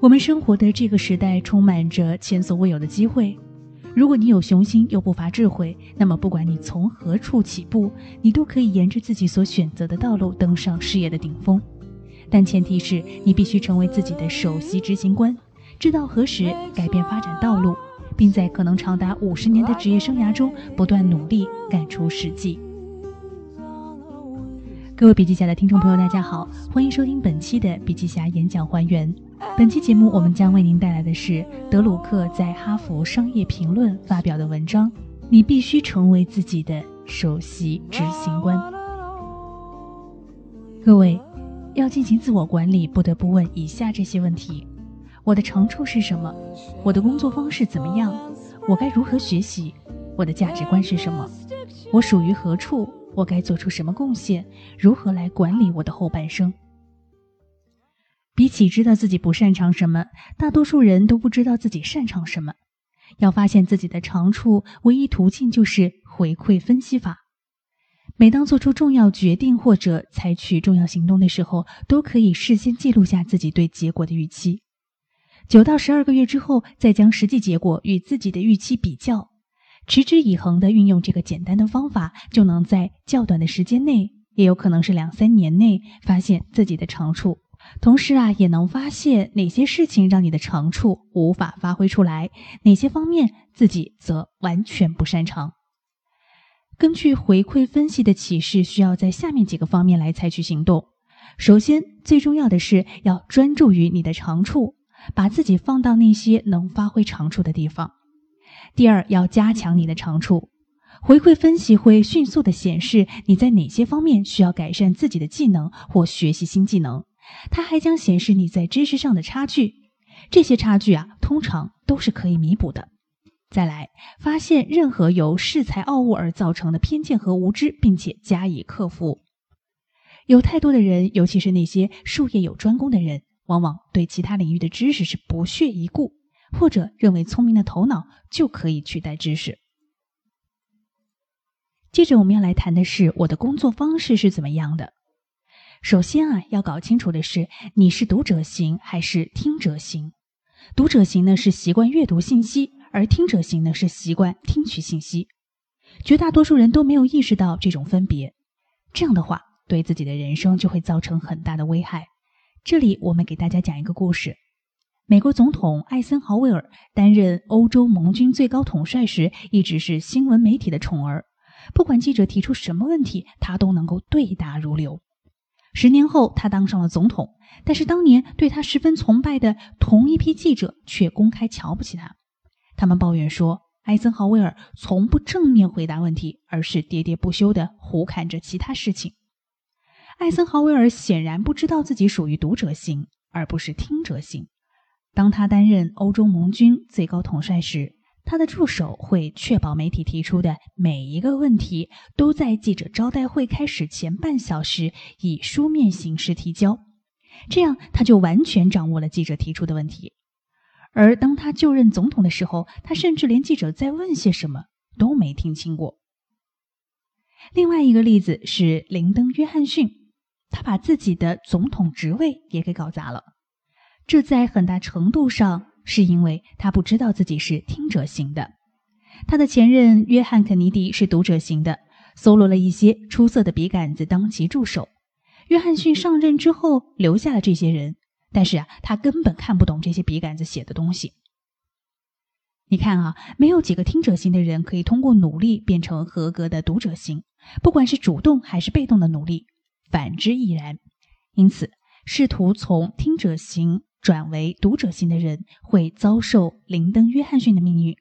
我们生活的这个时代充满着前所未有的机会。如果你有雄心又不乏智慧，那么不管你从何处起步，你都可以沿着自己所选择的道路登上事业的顶峰。但前提是你必须成为自己的首席执行官，知道何时改变发展道路，并在可能长达五十年的职业生涯中不断努力干出实际。各位笔记侠的听众朋友，大家好，欢迎收听本期的笔记侠演讲还原。本期节目，我们将为您带来的是德鲁克在《哈佛商业评论》发表的文章：你必须成为自己的首席执行官。各位，要进行自我管理，不得不问以下这些问题：我的长处是什么？我的工作方式怎么样？我该如何学习？我的价值观是什么？我属于何处？我该做出什么贡献？如何来管理我的后半生？比起知道自己不擅长什么，大多数人都不知道自己擅长什么。要发现自己的长处，唯一途径就是回馈分析法。每当做出重要决定或者采取重要行动的时候，都可以事先记录下自己对结果的预期。九到十二个月之后，再将实际结果与自己的预期比较。持之以恒地运用这个简单的方法，就能在较短的时间内，也有可能是两三年内，发现自己的长处。同时啊，也能发现哪些事情让你的长处无法发挥出来，哪些方面自己则完全不擅长。根据回馈分析的启示，需要在下面几个方面来采取行动。首先，最重要的是要专注于你的长处，把自己放到那些能发挥长处的地方。第二，要加强你的长处。回馈分析会迅速的显示你在哪些方面需要改善自己的技能或学习新技能。它还将显示你在知识上的差距，这些差距啊，通常都是可以弥补的。再来，发现任何由恃才傲物而造成的偏见和无知，并且加以克服。有太多的人，尤其是那些术业有专攻的人，往往对其他领域的知识是不屑一顾。或者认为聪明的头脑就可以取代知识。接着我们要来谈的是我的工作方式是怎么样的。首先啊，要搞清楚的是你是读者型还是听者型。读者型呢是习惯阅读信息，而听者型呢是习惯听取信息。绝大多数人都没有意识到这种分别，这样的话对自己的人生就会造成很大的危害。这里我们给大家讲一个故事。美国总统艾森豪威尔担任欧洲盟军最高统帅时，一直是新闻媒体的宠儿。不管记者提出什么问题，他都能够对答如流。十年后，他当上了总统，但是当年对他十分崇拜的同一批记者却公开瞧不起他。他们抱怨说，艾森豪威尔从不正面回答问题，而是喋喋不休地胡侃着其他事情。艾森豪威尔显然不知道自己属于读者型，而不是听者型。当他担任欧洲盟军最高统帅时，他的助手会确保媒体提出的每一个问题都在记者招待会开始前半小时以书面形式提交，这样他就完全掌握了记者提出的问题。而当他就任总统的时候，他甚至连记者在问些什么都没听清过。另外一个例子是林登·约翰逊，他把自己的总统职位也给搞砸了。这在很大程度上是因为他不知道自己是听者型的。他的前任约翰·肯尼迪是读者型的，搜罗了一些出色的笔杆子当其助手。约翰逊上任之后留下了这些人，但是啊，他根本看不懂这些笔杆子写的东西。你看啊，没有几个听者型的人可以通过努力变成合格的读者型，不管是主动还是被动的努力，反之亦然。因此，试图从听者型。转为读者型的人会遭受林登·约翰逊的命运，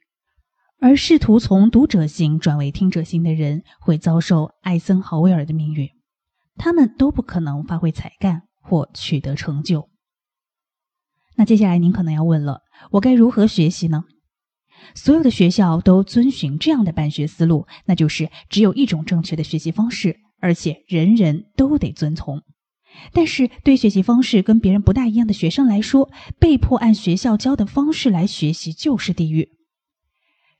而试图从读者型转为听者型的人会遭受艾森豪威尔的命运。他们都不可能发挥才干或取得成就。那接下来您可能要问了：我该如何学习呢？所有的学校都遵循这样的办学思路，那就是只有一种正确的学习方式，而且人人都得遵从。但是，对学习方式跟别人不大一样的学生来说，被迫按学校教的方式来学习就是地狱。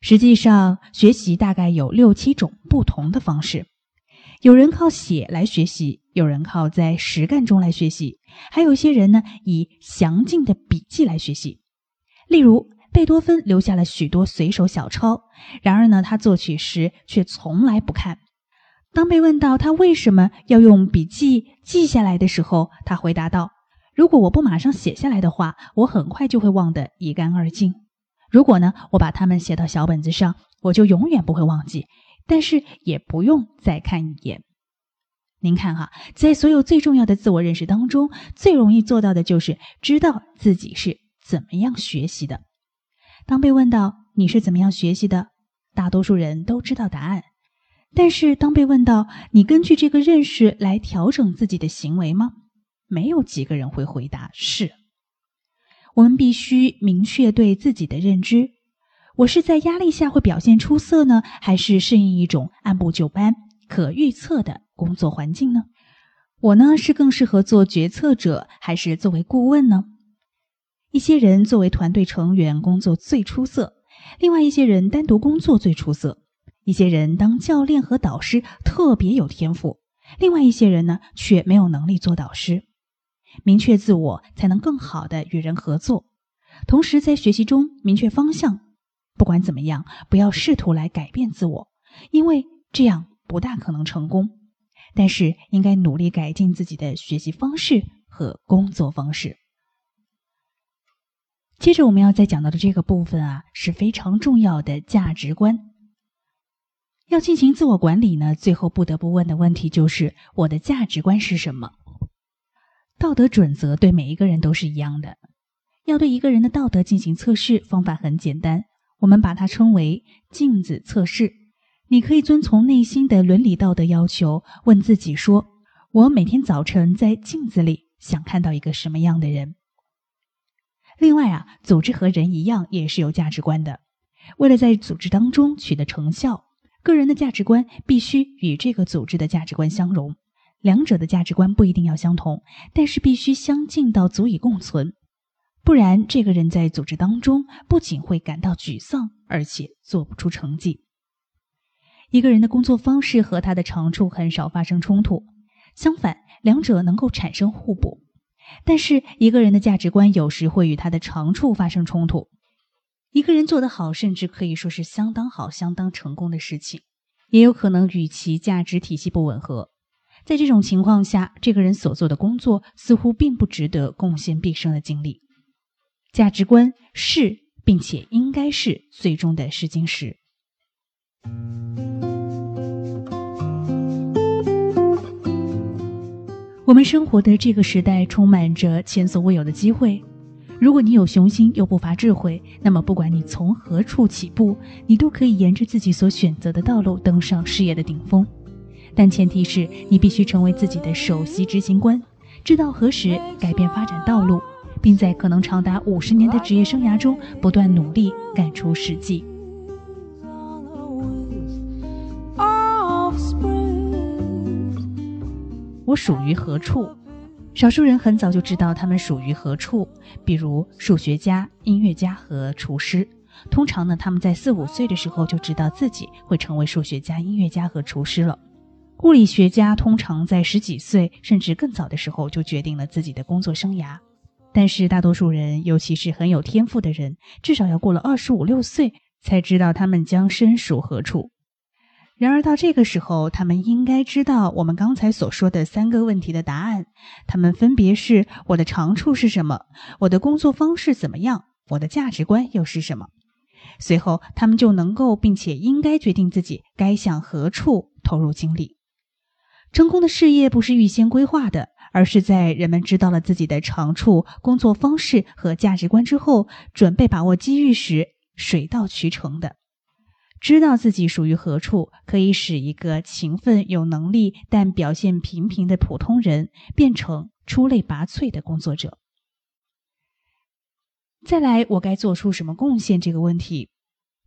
实际上，学习大概有六七种不同的方式。有人靠写来学习，有人靠在实干中来学习，还有些人呢，以详尽的笔记来学习。例如，贝多芬留下了许多随手小抄，然而呢，他作曲时却从来不看。当被问到他为什么要用笔记记下来的时候，他回答道：“如果我不马上写下来的话，我很快就会忘得一干二净。如果呢，我把它们写到小本子上，我就永远不会忘记，但是也不用再看一眼。”您看哈，在所有最重要的自我认识当中，最容易做到的就是知道自己是怎么样学习的。当被问到你是怎么样学习的，大多数人都知道答案。但是当被问到你根据这个认识来调整自己的行为吗？没有几个人会回答是。我们必须明确对自己的认知：我是在压力下会表现出色呢，还是适应一种按部就班、可预测的？工作环境呢？我呢是更适合做决策者，还是作为顾问呢？一些人作为团队成员工作最出色，另外一些人单独工作最出色。一些人当教练和导师特别有天赋，另外一些人呢却没有能力做导师。明确自我，才能更好的与人合作。同时，在学习中明确方向。不管怎么样，不要试图来改变自我，因为这样不大可能成功。但是应该努力改进自己的学习方式和工作方式。接着我们要再讲到的这个部分啊，是非常重要的价值观。要进行自我管理呢，最后不得不问的问题就是我的价值观是什么？道德准则对每一个人都是一样的。要对一个人的道德进行测试，方法很简单，我们把它称为镜子测试。你可以遵从内心的伦理道德要求，问自己说：“我每天早晨在镜子里想看到一个什么样的人？”另外啊，组织和人一样，也是有价值观的。为了在组织当中取得成效，个人的价值观必须与这个组织的价值观相融。两者的价值观不一定要相同，但是必须相近到足以共存，不然这个人在组织当中不仅会感到沮丧，而且做不出成绩。一个人的工作方式和他的长处很少发生冲突，相反，两者能够产生互补。但是，一个人的价值观有时会与他的长处发生冲突。一个人做得好，甚至可以说是相当好、相当成功的事情，也有可能与其价值体系不吻合。在这种情况下，这个人所做的工作似乎并不值得贡献毕生的精力。价值观是，并且应该是最终的试金石。我们生活的这个时代充满着前所未有的机会。如果你有雄心又不乏智慧，那么不管你从何处起步，你都可以沿着自己所选择的道路登上事业的顶峰。但前提是你必须成为自己的首席执行官，知道何时改变发展道路，并在可能长达五十年的职业生涯中不断努力干出实际。我属于何处？少数人很早就知道他们属于何处，比如数学家、音乐家和厨师。通常呢，他们在四五岁的时候就知道自己会成为数学家、音乐家和厨师了。物理学家通常在十几岁甚至更早的时候就决定了自己的工作生涯。但是大多数人，尤其是很有天赋的人，至少要过了二十五六岁才知道他们将身属何处。然而到这个时候，他们应该知道我们刚才所说的三个问题的答案。他们分别是：我的长处是什么？我的工作方式怎么样？我的价值观又是什么？随后，他们就能够并且应该决定自己该向何处投入精力。成功的事业不是预先规划的，而是在人们知道了自己的长处、工作方式和价值观之后，准备把握机遇时水到渠成的。知道自己属于何处，可以使一个勤奋、有能力但表现平平的普通人变成出类拔萃的工作者。再来，我该做出什么贡献？这个问题，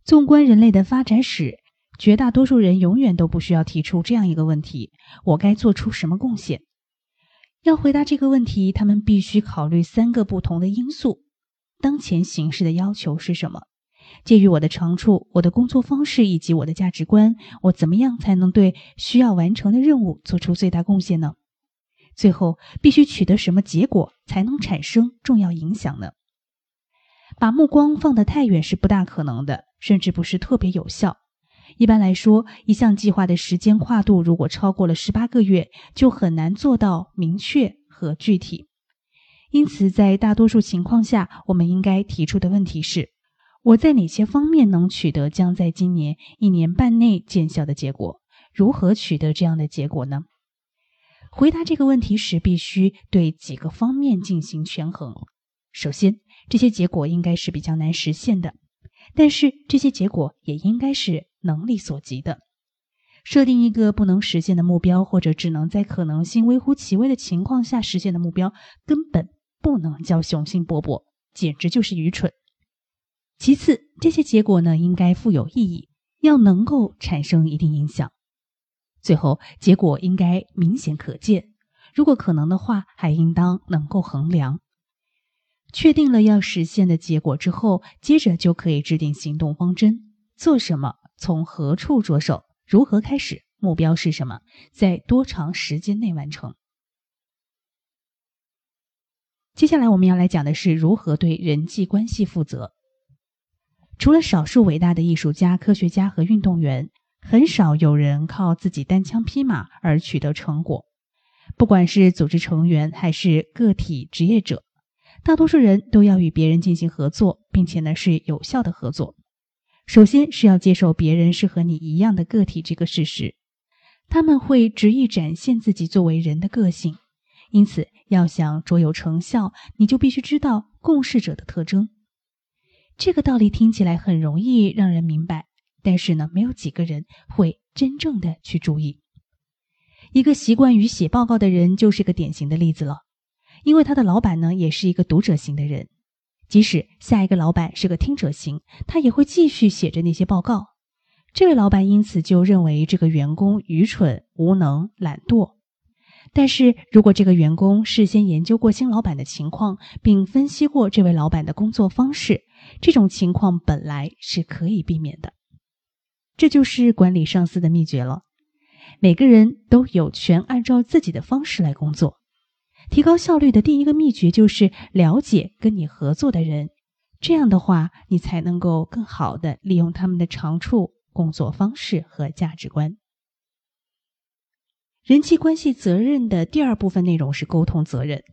纵观人类的发展史，绝大多数人永远都不需要提出这样一个问题：我该做出什么贡献？要回答这个问题，他们必须考虑三个不同的因素：当前形势的要求是什么？介于我的长处、我的工作方式以及我的价值观，我怎么样才能对需要完成的任务做出最大贡献呢？最后必须取得什么结果才能产生重要影响呢？把目光放得太远是不大可能的，甚至不是特别有效。一般来说，一项计划的时间跨度如果超过了十八个月，就很难做到明确和具体。因此，在大多数情况下，我们应该提出的问题是：我在哪些方面能取得将在今年一年半内见效的结果？如何取得这样的结果呢？回答这个问题时，必须对几个方面进行权衡。首先，这些结果应该是比较难实现的，但是这些结果也应该是能力所及的。设定一个不能实现的目标，或者只能在可能性微乎其微的情况下实现的目标，根本不能叫雄心勃勃，简直就是愚蠢。其次，这些结果呢，应该富有意义，要能够产生一定影响。最后，结果应该明显可见，如果可能的话，还应当能够衡量。确定了要实现的结果之后，接着就可以制定行动方针：做什么，从何处着手，如何开始，目标是什么，在多长时间内完成。接下来我们要来讲的是如何对人际关系负责。除了少数伟大的艺术家、科学家和运动员。很少有人靠自己单枪匹马而取得成果，不管是组织成员还是个体职业者，大多数人都要与别人进行合作，并且呢是有效的合作。首先是要接受别人是和你一样的个体这个事实，他们会执意展现自己作为人的个性，因此要想卓有成效，你就必须知道共事者的特征。这个道理听起来很容易让人明白。但是呢，没有几个人会真正的去注意。一个习惯于写报告的人就是个典型的例子了，因为他的老板呢也是一个读者型的人。即使下一个老板是个听者型，他也会继续写着那些报告。这位老板因此就认为这个员工愚蠢、无能、懒惰。但是如果这个员工事先研究过新老板的情况，并分析过这位老板的工作方式，这种情况本来是可以避免的。这就是管理上司的秘诀了。每个人都有权按照自己的方式来工作。提高效率的第一个秘诀就是了解跟你合作的人，这样的话，你才能够更好的利用他们的长处、工作方式和价值观。人际关系责任的第二部分内容是沟通责任。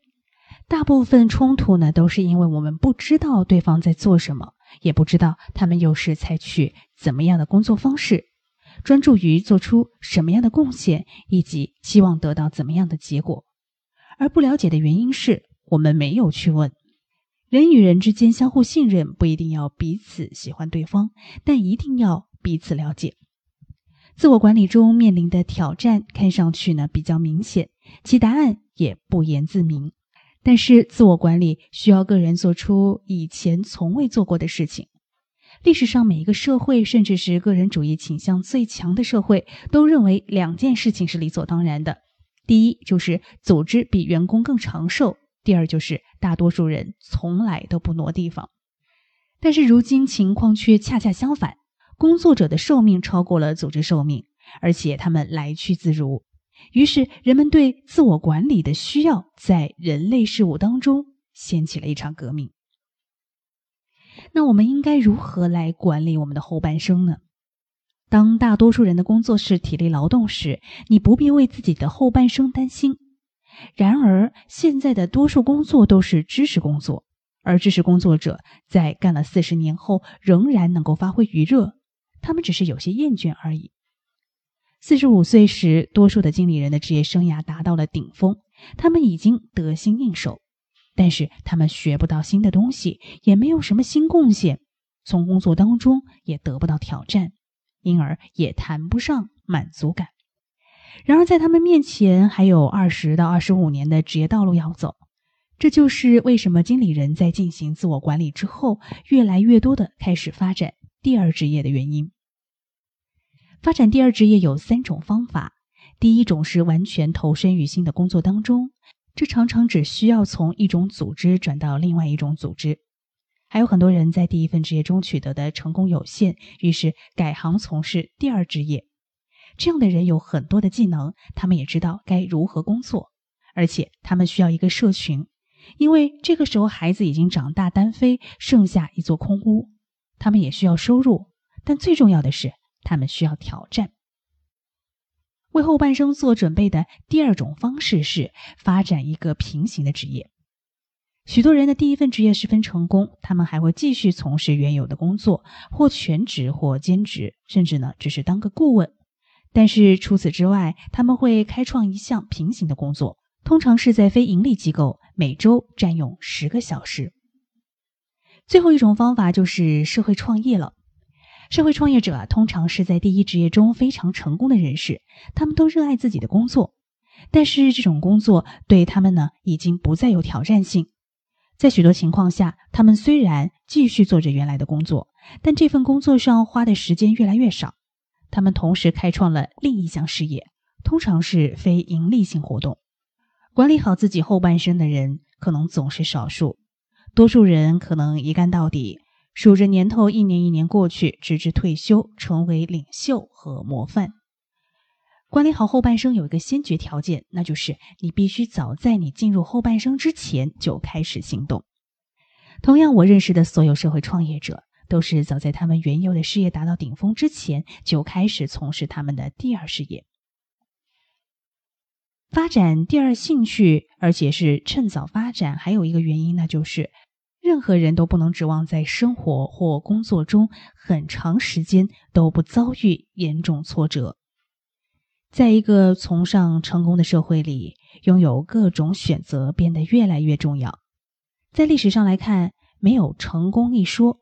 大部分冲突呢，都是因为我们不知道对方在做什么。也不知道他们又是采取怎么样的工作方式，专注于做出什么样的贡献，以及期望得到怎么样的结果。而不了解的原因是我们没有去问。人与人之间相互信任，不一定要彼此喜欢对方，但一定要彼此了解。自我管理中面临的挑战看上去呢比较明显，其答案也不言自明。但是，自我管理需要个人做出以前从未做过的事情。历史上每一个社会，甚至是个人主义倾向最强的社会，都认为两件事情是理所当然的：第一，就是组织比员工更长寿；第二，就是大多数人从来都不挪地方。但是，如今情况却恰恰相反，工作者的寿命超过了组织寿命，而且他们来去自如。于是，人们对自我管理的需要在人类事物当中掀起了一场革命。那我们应该如何来管理我们的后半生呢？当大多数人的工作是体力劳动时，你不必为自己的后半生担心。然而，现在的多数工作都是知识工作，而知识工作者在干了四十年后仍然能够发挥余热，他们只是有些厌倦而已。四十五岁时，多数的经理人的职业生涯达到了顶峰，他们已经得心应手，但是他们学不到新的东西，也没有什么新贡献，从工作当中也得不到挑战，因而也谈不上满足感。然而，在他们面前还有二十到二十五年的职业道路要走，这就是为什么经理人在进行自我管理之后，越来越多的开始发展第二职业的原因。发展第二职业有三种方法。第一种是完全投身于新的工作当中，这常常只需要从一种组织转到另外一种组织。还有很多人在第一份职业中取得的成功有限，于是改行从事第二职业。这样的人有很多的技能，他们也知道该如何工作，而且他们需要一个社群，因为这个时候孩子已经长大单飞，剩下一座空屋。他们也需要收入，但最重要的是，他们需要挑战。为后半生做准备的第二种方式是发展一个平行的职业。许多人的第一份职业十分成功，他们还会继续从事原有的工作，或全职或兼职，甚至呢只是当个顾问。但是除此之外，他们会开创一项平行的工作，通常是在非盈利机构，每周占用十个小时。最后一种方法就是社会创业了。社会创业者啊，通常是在第一职业中非常成功的人士，他们都热爱自己的工作，但是这种工作对他们呢，已经不再有挑战性。在许多情况下，他们虽然继续做着原来的工作，但这份工作上花的时间越来越少。他们同时开创了另一项事业，通常是非盈利性活动。管理好自己后半生的人可能总是少数，多数人可能一干到底。数着年头，一年一年过去，直至退休，成为领袖和模范。管理好后半生有一个先决条件，那就是你必须早在你进入后半生之前就开始行动。同样，我认识的所有社会创业者，都是早在他们原有的事业达到顶峰之前就开始从事他们的第二事业，发展第二兴趣，而且是趁早发展。还有一个原因，那就是。任何人都不能指望在生活或工作中很长时间都不遭遇严重挫折。在一个崇尚成功的社会里，拥有各种选择变得越来越重要。在历史上来看，没有成功一说，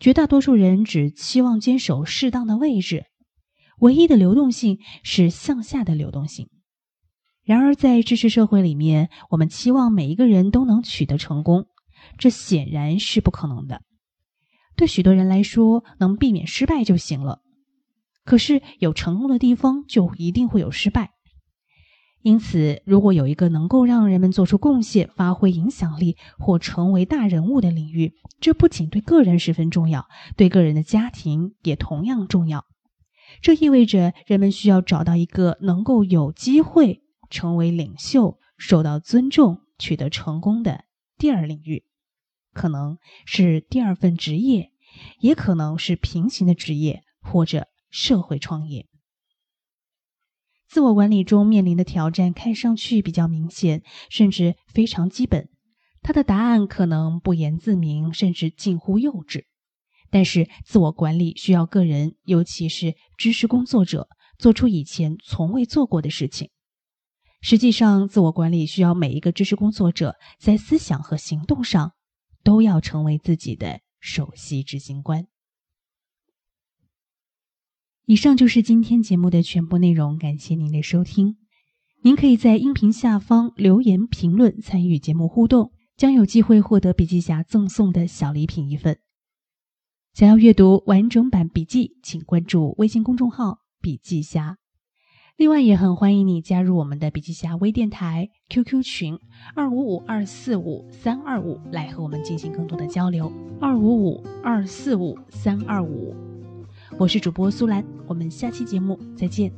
绝大多数人只期望坚守适当的位置。唯一的流动性是向下的流动性。然而，在知识社会里面，我们期望每一个人都能取得成功。这显然是不可能的。对许多人来说，能避免失败就行了。可是，有成功的地方就一定会有失败。因此，如果有一个能够让人们做出贡献、发挥影响力或成为大人物的领域，这不仅对个人十分重要，对个人的家庭也同样重要。这意味着人们需要找到一个能够有机会成为领袖、受到尊重、取得成功的第二领域。可能是第二份职业，也可能是平行的职业或者社会创业。自我管理中面临的挑战看上去比较明显，甚至非常基本。它的答案可能不言自明，甚至近乎幼稚。但是，自我管理需要个人，尤其是知识工作者，做出以前从未做过的事情。实际上，自我管理需要每一个知识工作者在思想和行动上。都要成为自己的首席执行官。以上就是今天节目的全部内容，感谢您的收听。您可以在音频下方留言评论，参与节目互动，将有机会获得笔记侠赠送的小礼品一份。想要阅读完整版笔记，请关注微信公众号“笔记侠”。另外，也很欢迎你加入我们的笔记侠微电台 QQ 群二五五二四五三二五，来和我们进行更多的交流。二五五二四五三二五，我是主播苏兰，我们下期节目再见。